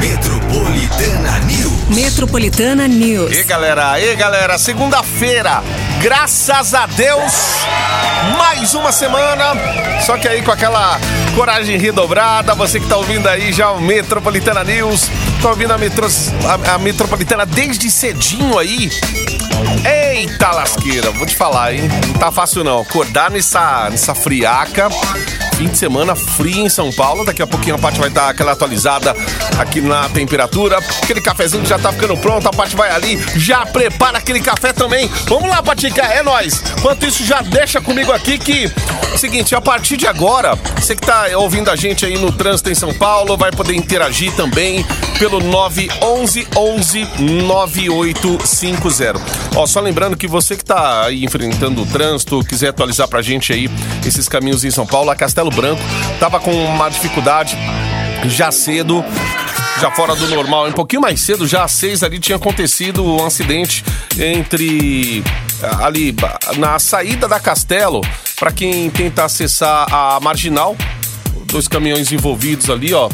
Metropolitana News. Metropolitana News. E galera, e galera, segunda-feira, graças a Deus, mais uma semana. Só que aí com aquela coragem redobrada, você que tá ouvindo aí já o Metropolitana News, tá ouvindo a, metro, a, a Metropolitana desde cedinho aí. Eita lasqueira, vou te falar, hein? Não tá fácil não. Acordar nessa, nessa friaca. Fim de semana frio em São Paulo. Daqui a pouquinho a parte vai dar aquela atualizada aqui na temperatura. Aquele cafezinho já tá ficando pronto, a parte vai ali, já prepara aquele café também. Vamos lá, Patica, é nós. Enquanto isso, já deixa comigo aqui que seguinte, a partir de agora, você que tá ouvindo a gente aí no trânsito em São Paulo, vai poder interagir também pelo 911 11 9850. Ó, só lembrando que você que tá aí enfrentando o trânsito, quiser atualizar pra gente aí esses caminhos em São Paulo, a Castelo Branco tava com uma dificuldade já cedo já fora do normal. Um pouquinho mais cedo, já às seis ali, tinha acontecido um acidente entre ali na saída da Castelo, para quem tenta acessar a Marginal, dois caminhões envolvidos ali, ó.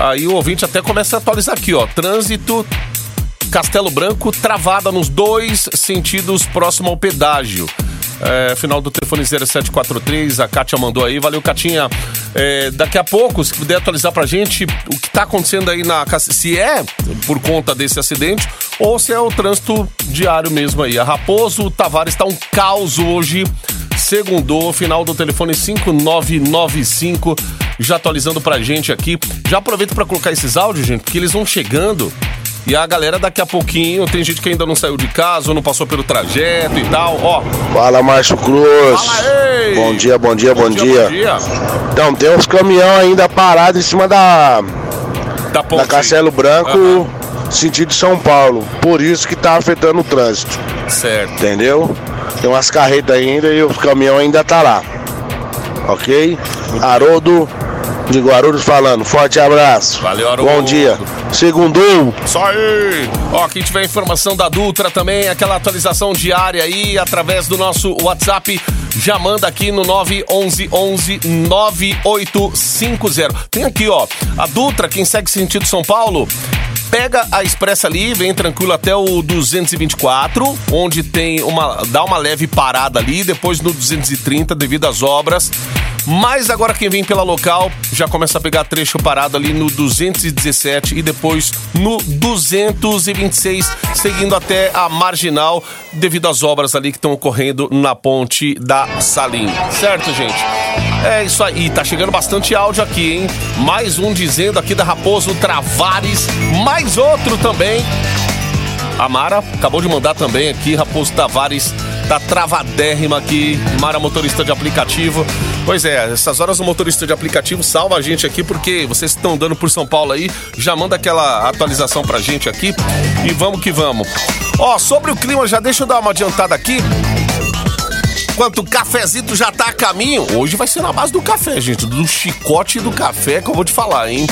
Aí o ouvinte até começa a atualizar aqui, ó. Trânsito Castelo Branco travada nos dois sentidos próximo ao pedágio. É, final do telefone 0743, a Kátia mandou aí. Valeu, Catinha. É, daqui a pouco, se puder atualizar pra gente o que tá acontecendo aí na se é por conta desse acidente ou se é o trânsito diário mesmo aí. A Raposo Tavares tá um caos hoje. Segundou, final do telefone 5995, já atualizando pra gente aqui. Já aproveito para colocar esses áudios, gente, porque eles vão chegando. E a galera daqui a pouquinho, tem gente que ainda não saiu de casa ou não passou pelo trajeto e tal, ó. Fala, Márcio Cruz. Fala. Bom dia, bom dia, bom, Bom dia, dia. bom dia. Então, tem uns caminhão ainda parados em cima da, Da ponte. da Castelo Branco, Aham. sentido São Paulo. Por isso que tá afetando o trânsito, Certo. entendeu? Tem umas carretas ainda e os caminhão ainda tá lá. Ok? Haroldo de Guarulhos falando. Forte abraço. Valeu, Haroldo. Bom dia. Segundou. Isso aí! Ó, quem tiver informação da Dutra também, aquela atualização diária aí, através do nosso WhatsApp, já manda aqui no 911 9850. Tem aqui, ó, a Dutra, quem segue sentido São Paulo, pega a expressa ali, vem tranquilo até o 224, onde tem uma. dá uma leve parada ali, depois no 230 devido às obras. Mas agora quem vem pela local já começa a pegar trecho parado ali no 217 e depois no 226, seguindo até a marginal, devido às obras ali que estão ocorrendo na ponte da Salim. Certo, gente? É isso aí, tá chegando bastante áudio aqui, hein? Mais um dizendo aqui da Raposo Travares, mais outro também. A Mara acabou de mandar também aqui, Raposo Tavares tá travadérrima aqui, Mara motorista de aplicativo. Pois é, essas horas o motorista de aplicativo salva a gente aqui porque vocês estão andando por São Paulo aí, já manda aquela atualização pra gente aqui e vamos que vamos. Ó, sobre o clima, já deixa eu dar uma adiantada aqui. Enquanto o cafezito já tá a caminho, hoje vai ser na base do café, gente, do chicote do café que eu vou te falar, hein?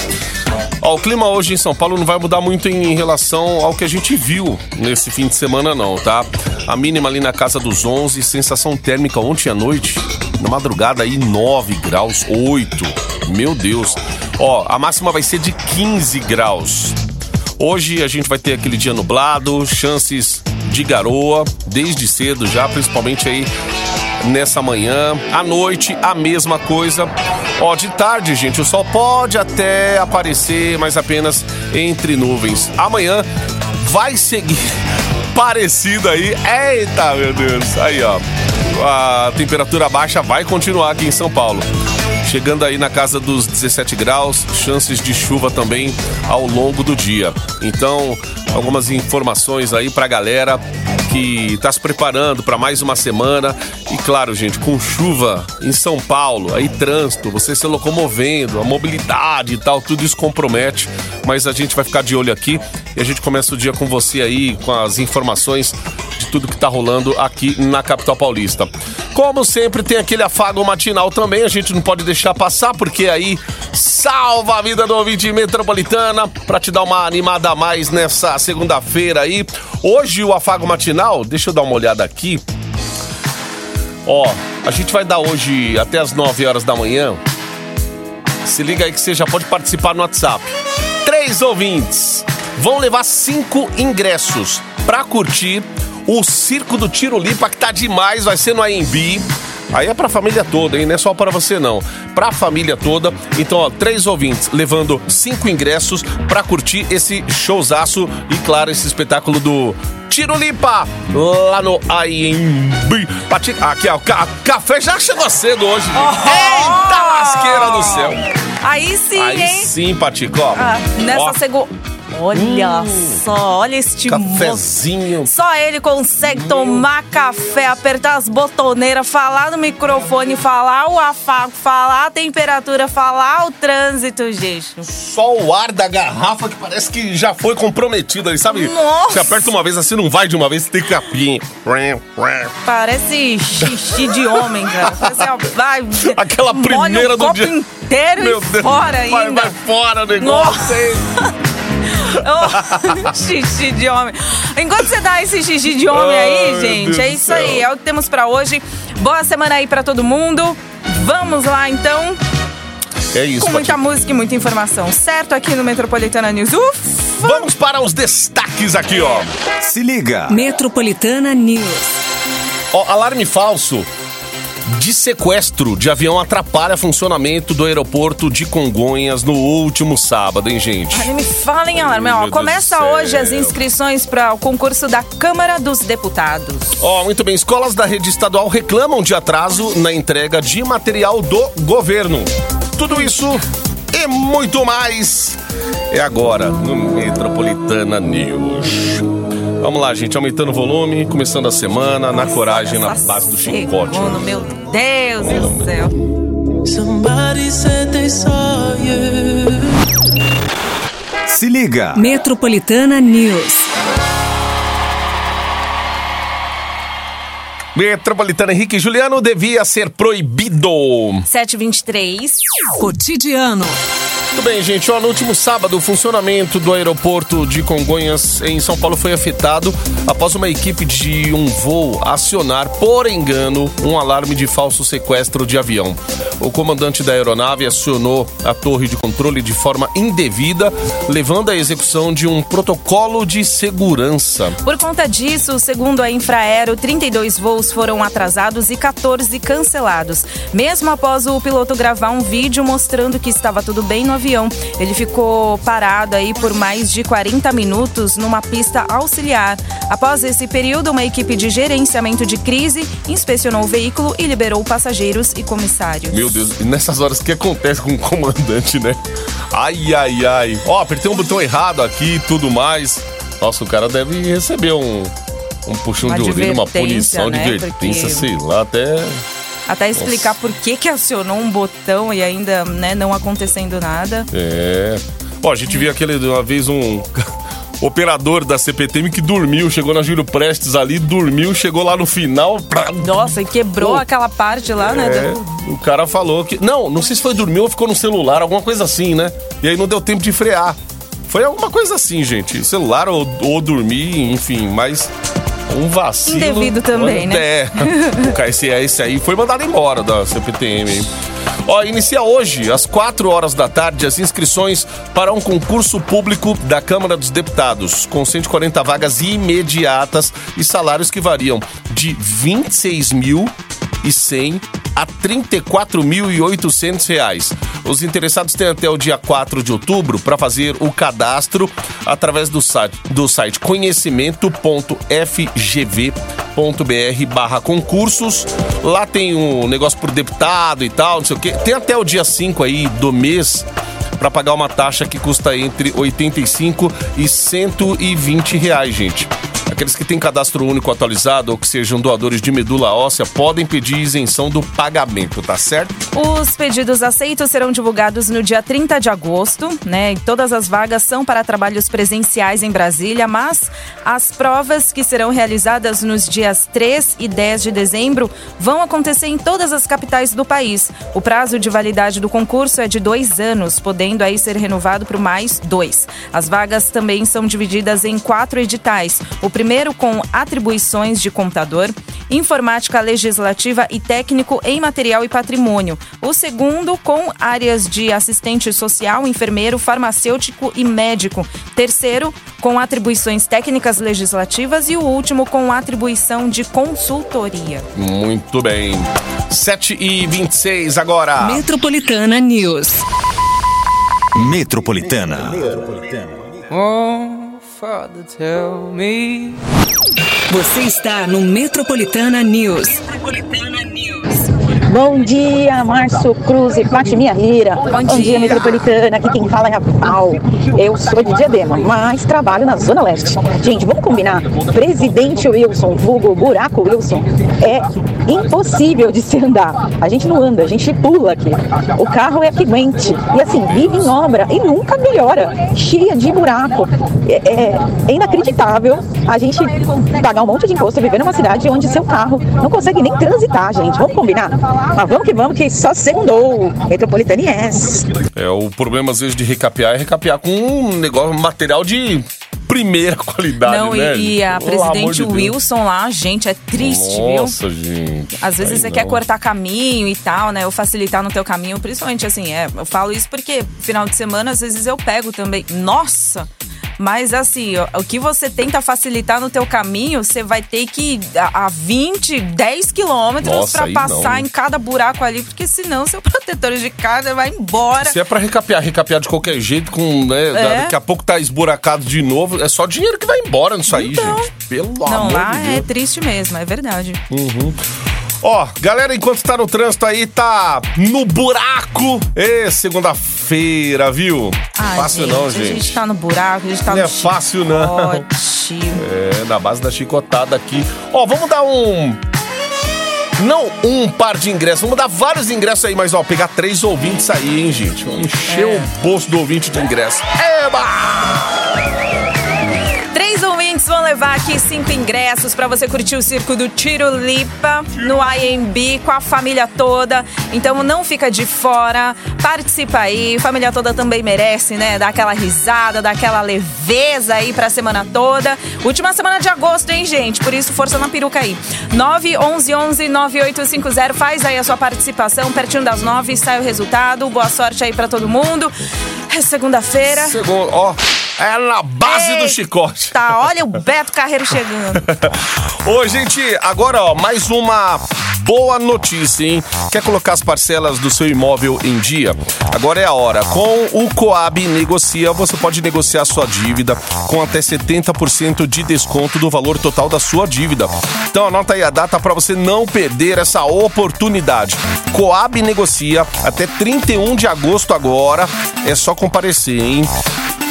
Ó, o clima hoje em São Paulo não vai mudar muito em relação ao que a gente viu nesse fim de semana, não, tá? A mínima ali na casa dos 11, sensação térmica ontem à noite, na madrugada aí 9 graus, 8. Meu Deus. Ó, a máxima vai ser de 15 graus. Hoje a gente vai ter aquele dia nublado, chances de garoa desde cedo já, principalmente aí nessa manhã. À noite, a mesma coisa. Ó, de tarde, gente, o sol pode até aparecer, mas apenas entre nuvens. Amanhã vai seguir parecido aí. Eita, meu Deus. Aí, ó. A temperatura baixa vai continuar aqui em São Paulo. Chegando aí na casa dos 17 graus, chances de chuva também ao longo do dia. Então, algumas informações aí pra galera que tá se preparando para mais uma semana. E claro, gente, com chuva em São Paulo, aí trânsito, você se locomovendo, a mobilidade e tal, tudo isso compromete. Mas a gente vai ficar de olho aqui e a gente começa o dia com você aí, com as informações de tudo que tá rolando aqui na capital paulista. Como sempre, tem aquele afago matinal também, a gente não pode deixar passar, porque aí salva a vida do ouvinte metropolitana pra te dar uma animada a mais nessa segunda-feira aí. Hoje o afago matinal, deixa eu dar uma olhada aqui. Ó, A gente vai dar hoje até as 9 horas da manhã. Se liga aí que você já pode participar no WhatsApp. Três ouvintes vão levar cinco ingressos pra curtir o Circo do Tiro Lipa, que tá demais, vai ser no AMB. Aí é pra família toda, hein? Não é só para você, não. Pra família toda. Então, ó, três ouvintes levando cinco ingressos pra curtir esse showzaço e, claro, esse espetáculo do Tiro Lipa lá no AMB. Aqui, ó, ca café já chegou cedo hoje. Oh! Eita lasqueira do céu. Aí sim, Aí hein? sim, Patico. ó. Ah, nessa Ó, segunda. Olha só, olha este moço. Cafezinho. Só ele consegue tomar café, apertar as botoneiras, falar no microfone, falar o afago, falar a temperatura, falar o trânsito, gente. Só o ar da garrafa que parece que já foi comprometido ali, sabe? Nossa. Você aperta uma vez assim, não vai de uma vez, tem capinha. Parece xixi de homem, cara. Parece, vai, Aquela primeira o do copo dia. inteiro Meu e Deus, fora vai, ainda. vai fora o negócio. hein? Oh, xixi de homem. Enquanto você dá esse xixi de homem aí, meu gente, é isso aí. É o que temos pra hoje. Boa semana aí pra todo mundo. Vamos lá, então, É isso, com muita música e muita informação, certo? Aqui no Metropolitana News. Ufa! Vamos para os destaques aqui, ó. Se liga. Metropolitana News. Ó, alarme falso de sequestro de avião atrapalha funcionamento do aeroporto de Congonhas no último sábado, hein, gente? Ai, me fala em alarme. Ó, começa hoje as inscrições para o concurso da Câmara dos Deputados. Ó, muito bem. Escolas da rede estadual reclamam de atraso na entrega de material do governo. Tudo isso e muito mais é agora no Metropolitana News. Vamos lá, gente, aumentando o volume, começando a semana, na coragem, na base do chicote. segundo, meu Deus do céu. Somebody said they saw you. Se liga. Metropolitana News. Metropolitana Henrique Juliano devia ser proibido. 723. Cotidiano. Tudo bem, gente. Ó, no último sábado, o funcionamento do aeroporto de Congonhas, em São Paulo, foi afetado após uma equipe de um voo acionar, por engano, um alarme de falso sequestro de avião. O comandante da aeronave acionou a torre de controle de forma indevida, levando à execução de um protocolo de segurança. Por conta disso, segundo a Infraero, 32 voos foram atrasados e 14 cancelados. Mesmo após o piloto gravar um vídeo mostrando que estava tudo bem no avião, ele ficou parado aí por mais de 40 minutos numa pista auxiliar. Após esse período, uma equipe de gerenciamento de crise inspecionou o veículo e liberou passageiros e comissários. Meu Deus, e nessas horas o que acontece com o comandante, né? Ai, ai, ai. Ó, apertei um botão errado aqui e tudo mais. Nossa, o cara deve receber um, um puxão Uma de orelha, uma punição, né? advertência, Porque- sei lá, até. Até explicar por que, que acionou um botão e ainda né, não acontecendo nada. É. Ó, a gente viu aquele uma vez um. Operador da CPTM que dormiu, chegou na Júlio Prestes ali, dormiu, chegou lá no final. Nossa, e quebrou Pô. aquela parte lá, né? É, do- o cara falou que. Não, não sei se foi dormir ou ficou no celular, alguma coisa assim, né? E aí não deu tempo de frear. Foi alguma coisa assim, gente. Celular ou, ou dormir, enfim, mas. Um vacilo. Indevido também, né? É. O esse aí foi mandado embora da CPTM, hein? Ó, inicia hoje, às 4 horas da tarde, as inscrições para um concurso público da Câmara dos Deputados, com 140 vagas imediatas e salários que variam de 26 mil 100 a 34.800 reais. Os interessados têm até o dia 4 de outubro para fazer o cadastro através do site, do site conhecimento.fgv.br barra concursos. Lá tem um negócio por deputado e tal, não sei o quê. Tem até o dia 5 aí do mês para pagar uma taxa que custa entre 85 e 120 reais, gente. Aqueles que têm cadastro único atualizado ou que sejam doadores de medula óssea podem pedir isenção do pagamento, tá certo? Os pedidos aceitos serão divulgados no dia 30 de agosto, né? E todas as vagas são para trabalhos presenciais em Brasília, mas as provas que serão realizadas nos dias 3 e 10 de dezembro vão acontecer em todas as capitais do país. O prazo de validade do concurso é de dois anos, podendo aí ser renovado por mais dois. As vagas também são divididas em quatro editais. O primeiro com atribuições de computador, informática legislativa e técnico em material e patrimônio. O segundo com áreas de assistente social, enfermeiro, farmacêutico e médico. Terceiro com atribuições técnicas legislativas e o último com atribuição de consultoria. Muito bem. 7 e 26 agora. Metropolitana News. Metropolitana. Oh, Father, tell me. Você está no Metropolitana News. Bom dia, Márcio Cruz e Fatimia Lira. Bom, dia. Metropolitana. Aqui quem fala é a Pau. Eu sou de Diadema, mas trabalho na Zona Leste. Gente, vamos combinar. Presidente Wilson, vulgo Buraco Wilson, é impossível de se andar. A gente não anda, a gente pula aqui. O carro é quente. E assim, vive em obra e nunca melhora. Cheia de buraco. É, é- é inacreditável a gente pagar um monte de imposto e viver numa cidade onde seu carro não consegue nem transitar, gente. Vamos combinar? Mas vamos que vamos, que só segundou. Metropolitana yes. É, o problema às vezes de recapear é recapear com um negócio, um material de primeira qualidade, Não, né? e, e a Pelo presidente de Deus. Wilson lá, gente, é triste, viu? Nossa, gente. Às vezes Aí você quer não. cortar caminho e tal, né? Ou facilitar no teu caminho, principalmente assim, é, eu falo isso porque final de semana às vezes eu pego também. Nossa! Mas assim, o que você tenta facilitar no teu caminho, você vai ter que ir a, a 20, 10 quilômetros aí passar não. em cada buraco ali, porque senão seu protetor de carga vai embora. Se é pra recapear, recapear de qualquer jeito, com, né, É. daqui a pouco tá esburacado de novo, é só dinheiro que vai embora nisso aí, Então. gente. Pelo Não, amor lá de é Deus. triste mesmo, é verdade. Ó, galera, enquanto tá no trânsito aí, tá no buraco. Ê, segunda-feira, viu? Ai, fácil não, A gente. gente tá no buraco, a gente tá Não no é fácil, não. chicote. É, na base da chicotada aqui. Ó, vamos dar um. Não um par de ingressos, vamos dar vários ingressos aí, mas ó, pegar três ouvintes aí, hein, gente? Vamos encher É. o bolso do ouvinte de ingresso. Eba! Levar aqui cinco ingressos pra você curtir o circo do Tiro Lipa no IMB com a família toda. Então não fica de fora, participa aí. Família toda também merece, né? Dar aquela risada, dar aquela leveza aí pra semana toda. Última semana de agosto, hein, gente? Por isso, força na peruca aí. 911 9850 faz aí a sua participação. Pertinho das nove sai o resultado. Boa sorte aí pra todo mundo. É segunda-feira. Segundo, ó, é na base do Eita, chicote. olha o Beto Carreiro chegando. Ô, gente, agora, ó, mais uma boa notícia, hein? Quer colocar as parcelas do seu imóvel em dia? Agora é a hora. Com o Coab Negocia, você pode negociar sua dívida com até 70% de desconto do valor total da sua dívida. Então anota aí a data para você não perder essa oportunidade. Coab Negocia até 31 de agosto agora. É só comparecer, hein?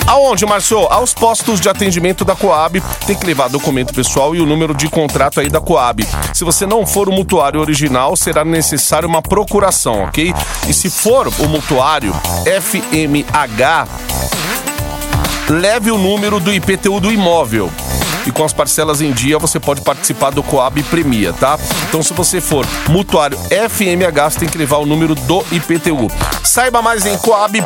Aonde, Marcio? Aos postos de atendimento da Coab. Tem que levar documento pessoal e o número de contrato aí da Coab. Se você não for o mutuário original, será necessário uma procuração, ok? E se for o mutuário FMH, leve o número do IPTU do imóvel. E com as parcelas em dia você pode participar do Coab Premia, tá? Então se você for mutuário FMH, você tem que levar o número do IPTU. Saiba mais em coab.sp.gov.br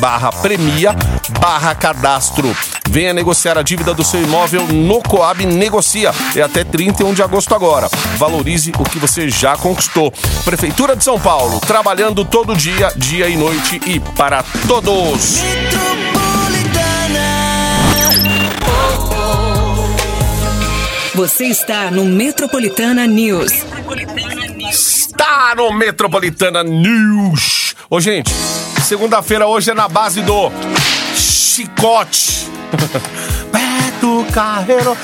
barra premia barra cadastro. Venha negociar a dívida do seu imóvel no Coab Negocia. É até 31 de agosto agora. Valorize o que você já conquistou. Prefeitura de São Paulo, trabalhando todo dia, dia e noite e para todos. Você está no Metropolitana News. Está no Metropolitana News. Ô, gente, segunda-feira hoje é na base do chicote. Beto Carreiro.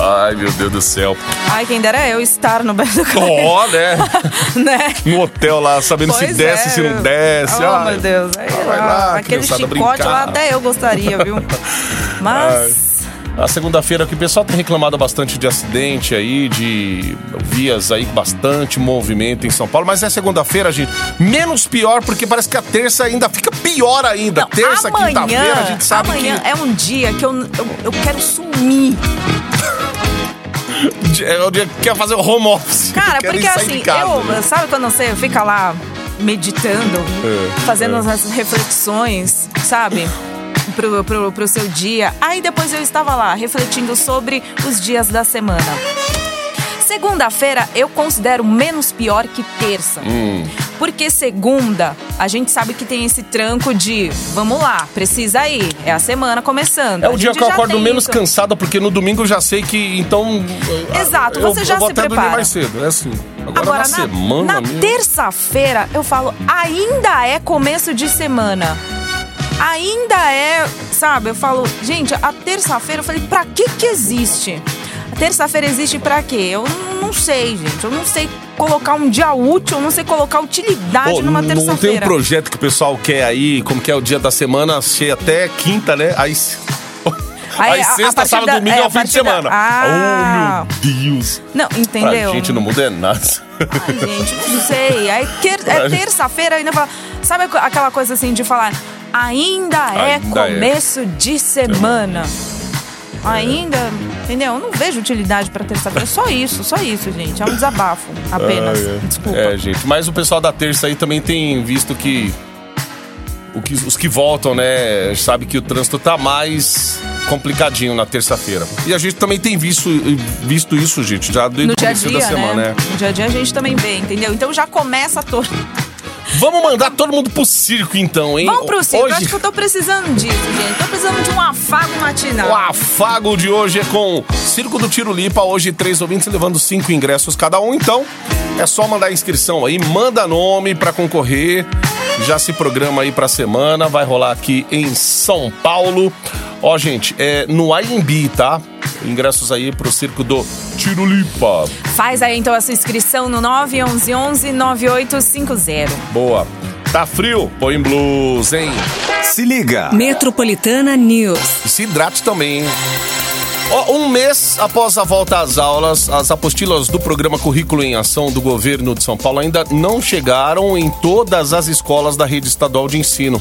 Ai, meu Deus do céu. Ai, quem dera eu estar no Beto Carreiro. Ó, né? né? No hotel lá, sabendo se Pois desce, é, se não desce. Oh, Ai, meu Deus. Aí, vai lá, aquele chicote lá brincar. até eu gostaria, viu? Mas. A segunda-feira que o pessoal tem reclamado bastante de acidente aí, de vias aí, bastante movimento em São Paulo. Mas é segunda-feira, gente, menos pior, porque parece que a terça ainda fica pior ainda. Não, terça, quinta-feira, a gente sabe amanhã que é um dia que eu, eu, eu quero sumir. É o dia que quer fazer o home office. Cara, porque assim, casa, eu. né? Sabe quando você fica lá meditando, É, fazendo é. as reflexões, sabe? Pro, pro, pro seu dia. Aí depois eu estava lá refletindo sobre os dias da semana. Segunda-feira eu considero menos pior que terça. Hum. Porque segunda, a gente sabe que tem esse tranco de vamos lá, precisa ir. É a semana começando. É o dia que eu acordo menos isso. cansado, porque no domingo eu já sei que, então... Exato, eu, você já eu vou se até prepara. mais cedo, é assim. Agora, Agora, na, na, semana na terça-feira, eu falo, ainda é começo de semana. Ainda é, sabe? Eu falo, gente, a terça-feira, eu falei, pra que que existe? A terça-feira existe pra quê? Eu não, não sei, gente. Eu não sei colocar um dia útil, eu não sei colocar utilidade Pô, numa não tem um terça-feira. projeto que o pessoal quer aí, como que é o dia da semana, cheia até quinta, né? Aí, aí, a- a sexta, sábado, da- domingo é, é, a o fim de da- semana. Ah. Oh, meu Deus. Não, entendeu? Pra gente não muda é nada. Ai, gente, não sei. Aí é terça-feira ainda fala. Sabe aquela coisa assim de falar, ainda é Ainda é. começo de semana. Ainda, entendeu? Eu não vejo utilidade pra terça-feira. Só isso, só isso, gente. É um desabafo apenas. Ah, é. Desculpa. É, gente. Mas o pessoal da terça aí também tem visto que, o que os que voltam, né, sabe que o trânsito tá mais complicadinho na terça-feira. E a gente também tem visto, visto isso, gente, já desde o a dia, da semana, né? né? No dia a dia a gente também vê, entendeu? Então já começa todo. Vamos mandar todo mundo pro circo então, hein? Vamos pro circo. Hoje... Acho que eu tô precisando disso, gente. Tô precisando de um afago matinal. O afago de hoje é com Circo do Tiro Lipa. Hoje, três ouvintes levando cinco ingressos cada um. Então, é só mandar a inscrição aí, manda nome pra concorrer. Já se programa aí pra semana. Vai rolar aqui em São Paulo. Ó, gente, é no IMB, tá? Ingressos aí pro Circo do Tiro Lipa. Faz aí então essa inscrição no 911 9850. Boa. Tá frio? Põe blues, hein? Se liga. Metropolitana News. E se hidrate também, hein? Um mês após a volta às aulas, as apostilas do programa Currículo em Ação do governo de São Paulo ainda não chegaram em todas as escolas da rede estadual de ensino.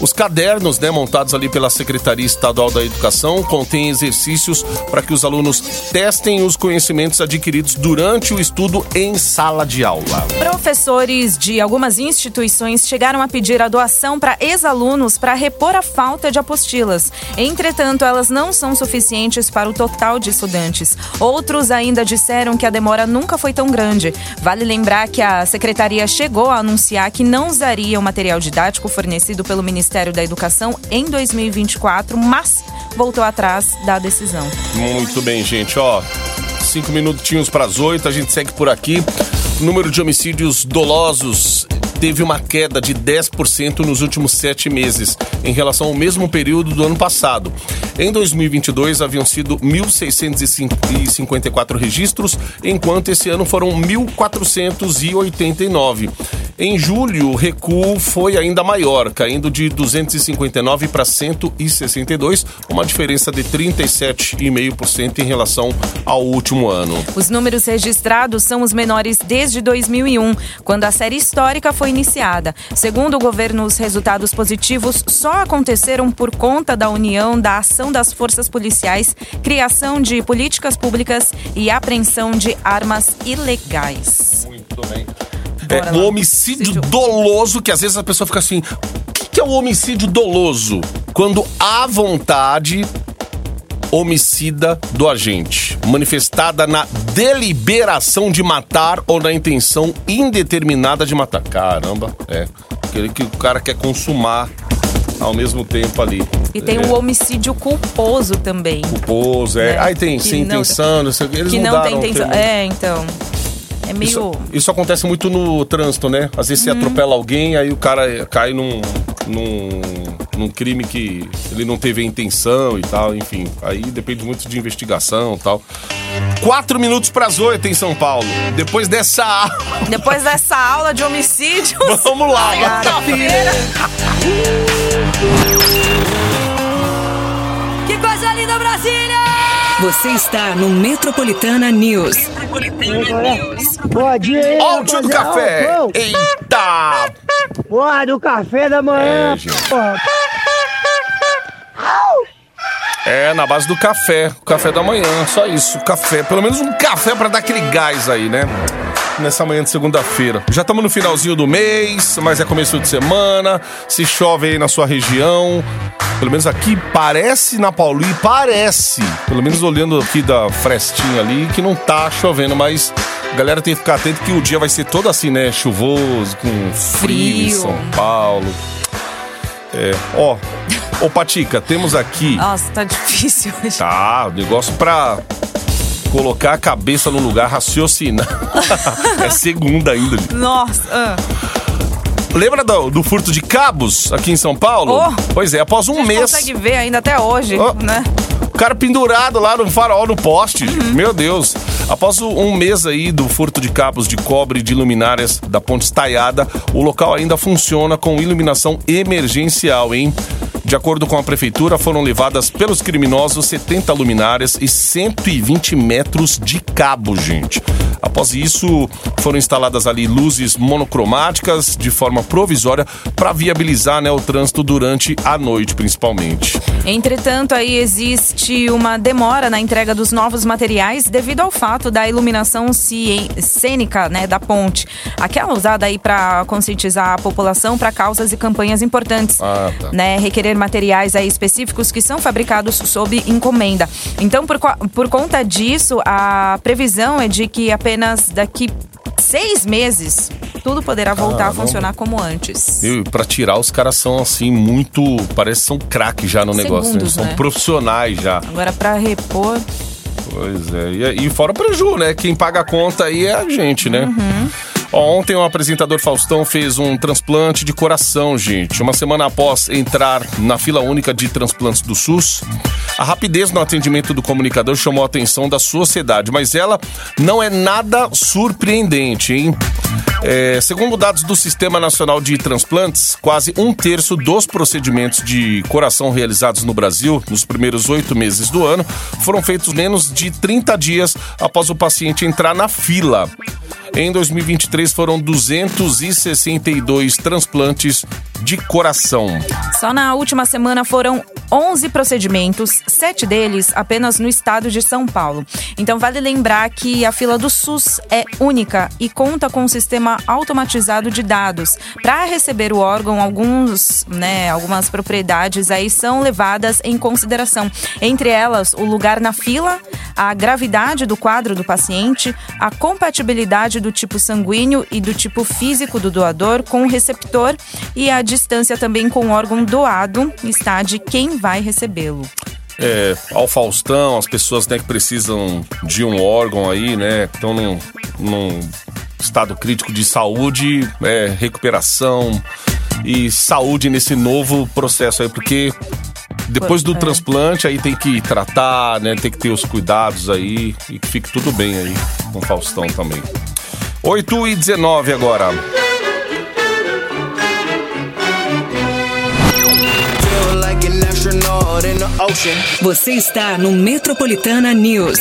Os cadernos, né, montados ali pela Secretaria Estadual da Educação, contêm exercícios para que os alunos testem os conhecimentos adquiridos durante o estudo em sala de aula. Professores de algumas instituições chegaram a pedir a doação para ex-alunos para repor a falta de apostilas. Entretanto, elas não são suficientes para o total de estudantes. Outros ainda disseram que a demora nunca foi tão grande. Vale lembrar que a secretaria chegou a anunciar que não usaria o material didático fornecido pelo Ministério da Educação em 2024, mas voltou atrás da decisão. Muito bem, gente. Ó, cinco minutinhos para as oito, a gente segue por aqui. O número de homicídios dolosos teve uma queda de 10% nos últimos sete meses, em relação ao mesmo período do ano passado. Em 2022, haviam sido 1.654 registros, enquanto esse ano foram 1.489. Em julho, o recuo foi ainda maior, caindo de 259 para 162, uma diferença de 37,5% em relação ao último ano. Os números registrados são os menores desde 2001, quando a série histórica foi iniciada. Segundo o governo, os resultados positivos só aconteceram por conta da união da ação das forças policiais, criação de políticas públicas e apreensão de armas ilegais. Muito bem. É, o homicídio Homicídio. doloso, que às vezes a pessoa fica assim: o que que é o homicídio doloso? Quando há vontade homicida do agente, manifestada na deliberação de matar ou na intenção indeterminada de matar. Caramba, é. Aquele que o cara quer consumar ao mesmo tempo ali. E tem é. o homicídio culposo também. Culposo, é. né? Aí tem Que sem não- intenção, não sei o que. Eles que não tem intenção. É, então. É meio. Isso, isso acontece muito no trânsito, né? Às vezes você atropela alguém, aí o cara cai num, num, num crime que ele não teve a intenção e tal, enfim. Aí depende muito de investigação e tal. Quatro minutos para as oito em São Paulo. Depois dessa aula, Depois dessa aula de homicídios. vamos lá. Quarta-feira. Que coisa linda, Brasília! Você está no Metropolitana News. Bom dia aí, Ó o tio do café. Eita! Porra, do café da manhã, É, porra. É, na base do café. O café da manhã, só isso. Café. Pelo menos um café pra dar aquele gás aí, né? Nessa manhã de segunda-feira. Já estamos no finalzinho do mês, mas é começo de semana. Se chove aí na sua região. Pelo menos aqui parece na Pauli, parece. Pelo menos olhando aqui da frestinha ali, que não tá chovendo, mas a galera tem que ficar atento que o dia vai ser todo assim, né? Chuvoso, com frio, em. São Paulo. É, ó. Ô, Patica, temos aqui. Nossa, tá difícil hoje. Tá, negócio pra colocar a cabeça no lugar, raciocinar. é segunda ainda. Nossa. ah. Lembra do, do furto de cabos aqui em São Paulo? Oh. Pois é, após um mês. consegue ver ainda até hoje, Oh. né? O cara pendurado lá no farol, no poste. Uhum. Meu Deus. Após um mês aí do furto de cabos de cobre de luminárias da ponte estaiada, o local ainda funciona com iluminação emergencial, hein? De acordo com a prefeitura, foram levadas pelos criminosos 70 luminárias e 120 metros de cabo, gente. Após isso, foram instaladas ali luzes monocromáticas de forma provisória para viabilizar né, o trânsito durante a noite, principalmente. Entretanto, aí existe uma demora na entrega dos novos materiais devido ao fato da iluminação cênica né, da ponte. Aquela usada aí para conscientizar a população para causas e campanhas importantes. Ah, tá. né, requerer materiais aí específicos que são fabricados sob encomenda. Então, por, por conta disso, a previsão é de que apenas daqui seis meses tudo poderá voltar a Caramba. funcionar como antes. E pra tirar, os caras são assim, muito. Parece que são craques já no negócio, né? Segundos, São né? profissionais já. Agora, para repor, Pois é. E, e fora o preju, né? Quem paga a conta aí é a gente, né? Uhum. Ontem o apresentador Faustão fez um transplante de coração, gente. Uma semana após entrar na fila única de transplantes do SUS, a rapidez no atendimento do comunicador chamou a atenção da sociedade, mas ela não é nada surpreendente, hein? É, segundo dados do Sistema Nacional de Transplantes, quase um terço dos procedimentos de coração realizados no Brasil nos primeiros oito meses do ano foram feitos menos de 30 dias após o paciente entrar na fila. Em 2023 foram 262 transplantes de coração. Só na última semana foram 11 procedimentos, sete deles apenas no estado de São Paulo. Então vale lembrar que a fila do SUS é única e conta com um sistema automatizado de dados. Para receber o órgão, alguns, né, algumas propriedades aí são levadas em consideração. Entre elas, o lugar na fila, a gravidade do quadro do paciente, a compatibilidade do tipo sanguíneo e do tipo físico do doador com o receptor e a distância também com o órgão doado está de quem vai recebê-lo. É, ao Faustão, as pessoas né, que precisam de um órgão aí, né? Estão num, num estado crítico de saúde, é, recuperação e saúde nesse novo processo aí, porque depois do É. transplante aí tem que tratar, né? Tem que ter os cuidados aí e que fique tudo bem aí com o Faustão também. 8 e 19 agora. Você está no Metropolitana News.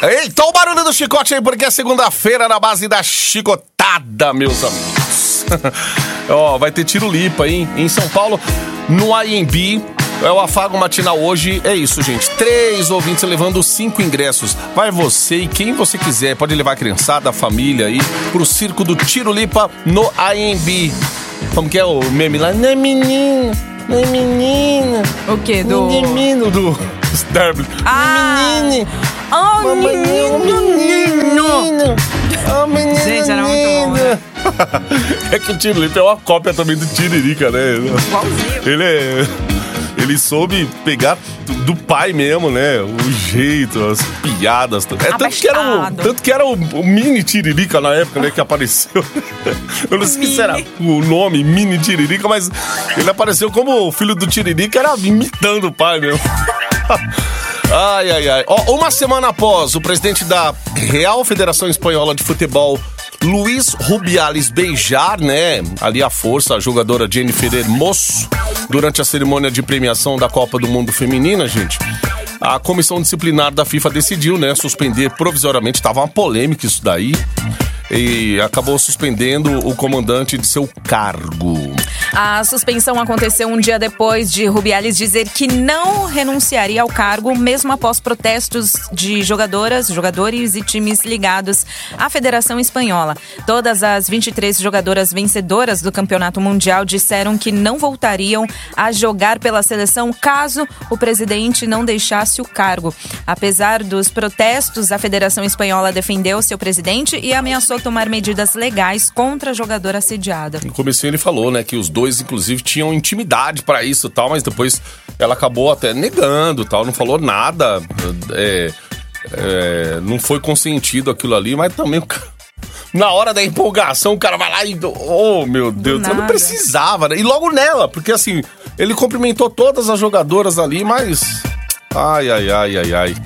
Eita, o barulho do chicote aí, porque é segunda-feira na base da chicotada, meus amigos. Ó, vai ter tiro lipa, hein? Em São Paulo, no IMB. É o afago matinal hoje. É isso, gente. Três ouvintes levando cinco ingressos. Vai você e quem você quiser. Pode levar a criançada, a família aí pro circo do Tiro Lipa no IMB. Como que é o meme lá? Não é menino, não é menina. O quê? Do... Menino do Sterblitz. Ah! Menino. Oh, Menino, menino. Oh, menino, Gente, era muito bom, né? é que o Tiririca é uma cópia também do Tiririca, né? Igualzinho. Ele é. Ele soube pegar do pai mesmo, né? O jeito, as piadas. É, tanto, que era o, tanto que era o, o mini Tiririca na época, né? Que apareceu. Eu não sei se era o nome mini Tiririca, mas ele apareceu como o filho do Tiririca, era imitando o pai mesmo. Ai, ai, ai. Ó, uma semana após o presidente da Real Federação Espanhola de Futebol, Luiz Rubiales, beijar, né, ali a força, a jogadora Jennifer Hermoso, durante a cerimônia de premiação da Copa do Mundo Feminina, gente. A comissão disciplinar da FIFA decidiu, né, suspender provisoriamente, tava uma polêmica isso daí, e acabou suspendendo o comandante de seu cargo. A suspensão aconteceu um dia depois de Rubiales dizer que não renunciaria ao cargo, mesmo após protestos de jogadoras, jogadores e times ligados à Federação Espanhola. Todas as 23 jogadoras vencedoras do Campeonato Mundial disseram que não voltariam a jogar pela seleção caso o presidente não deixasse o cargo. Apesar dos protestos, a Federação Espanhola defendeu seu presidente e ameaçou tomar medidas legais contra a jogadora assediada. No começo ele falou, né, que os dois, inclusive, tinham intimidade para isso e tal, mas depois ela acabou até negando tal, não falou nada. É, é, não foi consentido aquilo ali, mas também o cara na hora da empolgação, o cara vai lá e. Oh, meu Deus, eu não precisava, né? E logo nela, porque assim, ele cumprimentou todas as jogadoras ali, mas. Ai, ai, ai, ai, ai.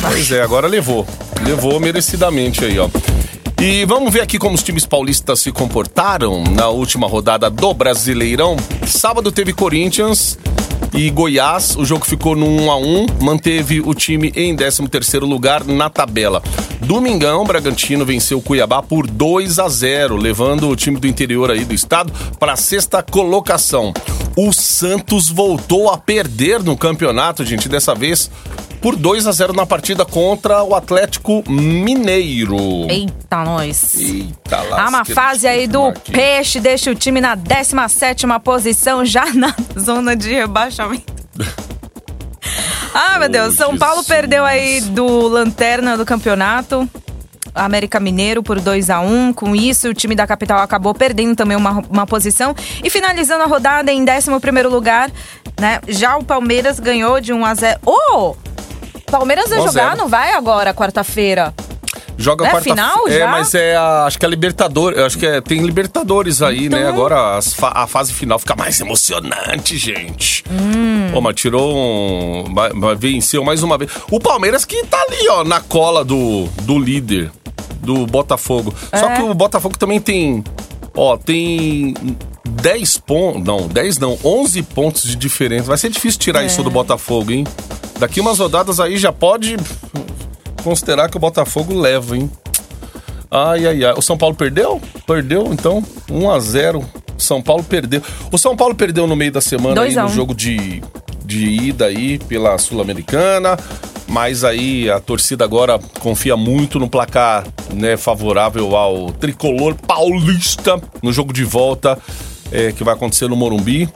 Pois é, agora levou. Levou merecidamente aí, ó. E vamos ver aqui como os times paulistas se comportaram na última rodada do Brasileirão. Sábado teve Corinthians e Goiás. O jogo ficou no 1 a 1 manteve o time em 13º lugar na tabela. Domingão, Bragantino venceu o Cuiabá por 2 a 0 levando o time do interior aí do estado para a sexta colocação. O Santos voltou a perder no campeonato, gente, dessa vez por 2 a 0 na partida contra o Atlético Mineiro. Eita, nós. Eita, Há uma fase aí do aqui. Peixe, deixa o time na 17 posição, já na zona de rebaixamento. ah, meu Deus. São Paulo perdeu aí do Lanterna do campeonato. América Mineiro por 2 a 1 Com isso, o time da capital acabou perdendo também uma, uma posição. E finalizando a rodada em 11 lugar, né? Já o Palmeiras ganhou de 1 a 0 Oh! Palmeiras vai jogar, não vai agora, quarta-feira? Joga é quarta final É, já? mas é a, acho que é Libertadores, acho que é, tem Libertadores aí, Então. né? Agora fa- a fase final fica mais emocionante, gente. Hum. Pô, mas tirou um, venceu mais uma vez. O Palmeiras que tá ali, ó, na cola do, do líder do Botafogo. Só É. que o Botafogo também tem, ó, tem 10 pontos, não, 10 não, 11 pontos de diferença. Vai ser difícil tirar É. isso do Botafogo, hein? Daqui umas rodadas aí já pode considerar que o Botafogo leva, hein? Ai, ai, ai. O São Paulo perdeu? Perdeu, então. 1 a 0 São Paulo perdeu. O São Paulo perdeu no meio da semana aí 2 a no 1. jogo de, de ida aí pela Sul-Americana. Mas aí a torcida agora confia muito no placar né, favorável ao tricolor paulista no jogo de volta é, que vai acontecer no Morumbi.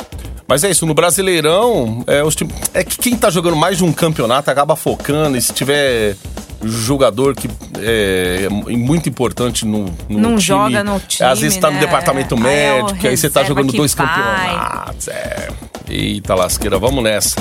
Mas é isso, no Brasileirão, é, os time- é que quem tá jogando mais de um campeonato acaba focando, e se tiver jogador que é, é muito importante no, no Não time, joga no time, Às vezes tá no né? departamento Aí é médico, aí você tá jogando dois vai. campeonatos. É. Eita lasqueira, vamos nessa.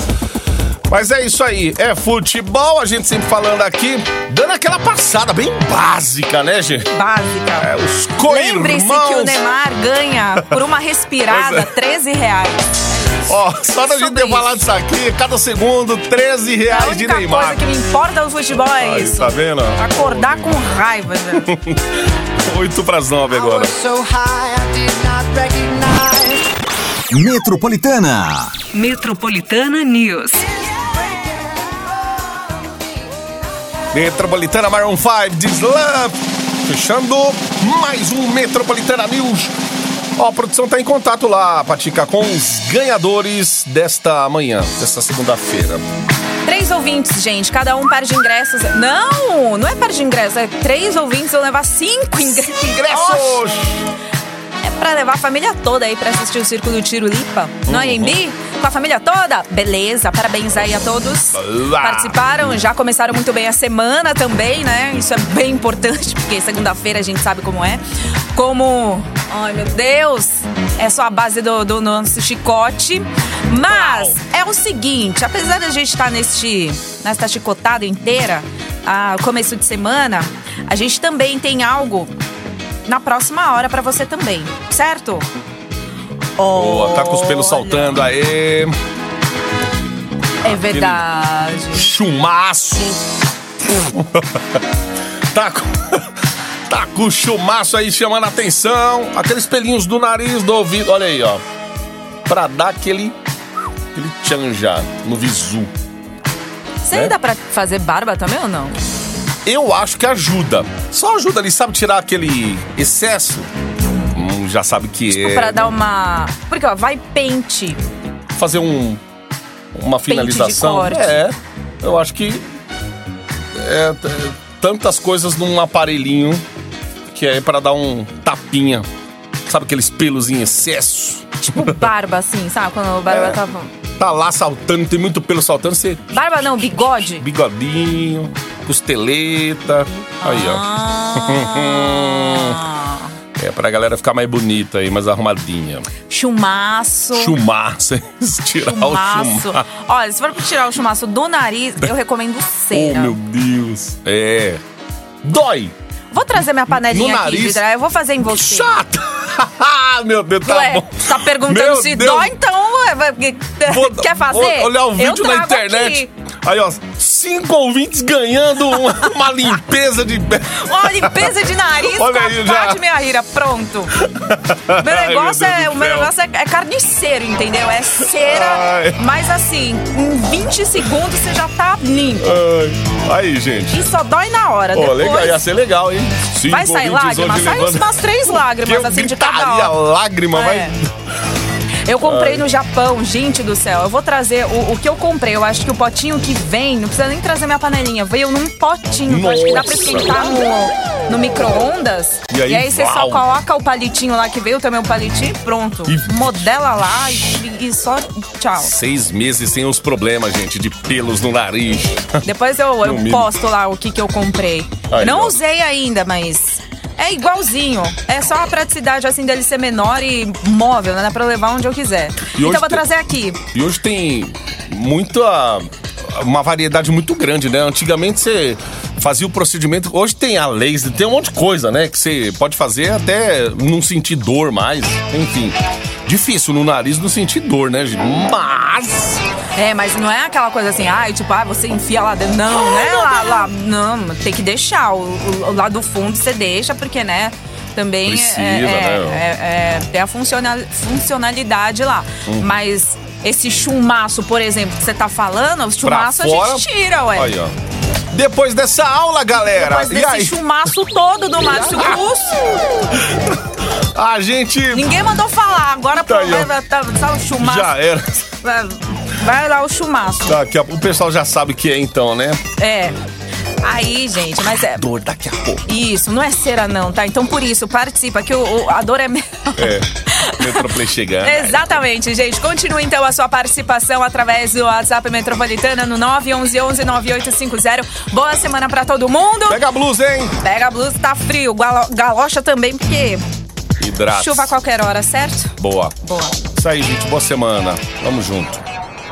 Mas é isso aí, é futebol, a gente sempre falando aqui, dando aquela passada bem básica, né, gente? Básica. É, os Lembre-se co-irmãos. que o Neymar ganha por uma respirada Pois é. 13 reais. Ó, só da gente ter falado isso aqui, cada segundo, 13 A reais de única Neymar. coisa que me importa do futebol é Aí, isso. tá vendo? Acordar com raiva, gente. 8 pras 9 agora. So high. Metropolitana. Metropolitana News. Metropolitana Maroon 5, This Love. Fechando mais um Metropolitana News. Ó, a produção tá em contato lá, Patica, com os ganhadores desta manhã, desta segunda-feira. Três ouvintes, gente. Cada um par de ingressos. Não, não é par de ingressos. É três ouvintes vão levar cinco ingressos. Ingressos! É pra levar a família toda aí pra assistir o Circo do Tiro Lipa no AMB? Com a família toda? Beleza, parabéns aí a todos. Lá. Participaram, já começaram muito bem a semana também, né? Isso é bem importante, porque segunda-feira a gente sabe como é. Como. Ai, meu Deus! É só a base do, do nosso chicote. Mas é o seguinte, apesar da gente estar neste, nesta chicotada inteira, a começo de semana, a gente também tem algo na próxima hora pra você também, certo? Boa, tá com os pelos Olha, saltando aí. É verdade. Chumaço. tá com. Tá com o chumaço aí chamando a atenção. Aqueles pelinhos do nariz, do ouvido. Olha aí, ó. Pra dar aquele. Aquele tchanja no visu. Você né? dá pra fazer barba também ou não? Eu acho que ajuda. Só ajuda ali, sabe, tirar aquele excesso. Hum, já sabe que Tipo, é. pra dar uma. Porque, ó, vai pente. Fazer um. Uma finalização. É. Eu acho que. É, tantas coisas num aparelhinho que é pra dar um tapinha. Sabe aqueles pelos em excesso? Tipo, barba, assim, sabe? Quando o barba É. tava. Tá lá saltando, tem muito pelo saltando, você. Barba não, bigode. Bigodinho, costeleta. Aí, Ah. ó. É pra galera ficar mais bonita aí, mais arrumadinha. Chumaço. Chumaço, tirar Chumaço. o chumaço. Olha, se for tirar o chumaço do nariz, eu recomendo Oh, cera. meu Deus. É. Dói. Vou trazer minha panelinha No aqui, nariz. Vidra. Eu vou fazer em você. Chato. meu Deus, tá Ué, bom. tá perguntando Meu se Deus. dói, então Vou- quer fazer? vou olhar o vídeo na internet. aqui. Aí, ó, cinco ouvintes ganhando uma, uma limpeza de. Uma limpeza de nariz Olha com aí, a já. Paty Pronto. Meu Ai, negócio, meu Deus é, o meu céu. negócio é, é carniceiro, entendeu? É cera, Ai. mas assim, em 20 segundos você já tá limpo. Ai, aí, gente. E só dói na hora. Pô, Depois legal, ia ser legal, hein? Cinco vai sair ouvintes lágrima? hoje Sai umas três lágrimas, assim, de cada hora. lágrima, É. vai. Eu comprei Ai. no Japão, gente do céu. Eu vou trazer o, o que eu comprei. Eu acho que o potinho que vem, não precisa nem trazer minha panelinha. Veio num potinho. Eu acho que dá pra Nossa. esquentar no, no micro-ondas. E aí, você só coloca o palitinho lá que veio também o palitinho e pronto. E- Modela lá e, e só tchau. Seis meses sem os problemas, gente, de pelos no nariz. Depois eu, eu posto lá o que, que eu comprei. Aí, não ó. usei ainda, mas. É igualzinho. É só a praticidade assim dele ser menor e móvel, né? Dá pra levar onde eu quiser. E então vou trazer aqui. E hoje tem muita. Uma variedade muito grande, né? Antigamente você fazia o procedimento. Hoje tem a laser, tem um monte de coisa, né? Que você pode fazer até não sentir dor mais. Enfim. Difícil no nariz não sentir dor, né, gente? Mas. É, mas não é aquela coisa assim, ah, tipo, ah, você enfia lá dentro. Não, né? Lá, lá, não, tem que deixar. O, o, o lado do fundo você deixa, porque, né? Também Precisa, é, é, né? é- é- tem a funcional, funcionalidade lá. Uhum. Mas esse chumaço, por exemplo, que você tá falando, o Pra chumaço a fora. gente tira, ué. Aí, ó. Depois dessa aula, galera. Depois e desse aí? chumaço todo do Márcio Cruz, A gente. ninguém mandou falar. Agora Tá aí, ó. vai, tá, tá o chumaço. Já era. Vai, lá o chumaço. Daqui a... O pessoal já sabe o que é, então, né? É. Aí, gente, mas é. Dor daqui a pouco. Isso, não é cera não, tá? Então por isso, participa, que o, o- a dor é... É. Metroplay chegando. Exatamente, gente. Continue então a sua participação através do WhatsApp Metropolitana no 911-9850. Boa semana pra todo mundo. Pega a blusa, hein? Pega a blusa, tá frio. Galo- Galocha também, porque Hidrata. chuva a qualquer hora, certo? Boa. Boa. Isso aí, gente. Boa semana. Tamo junto.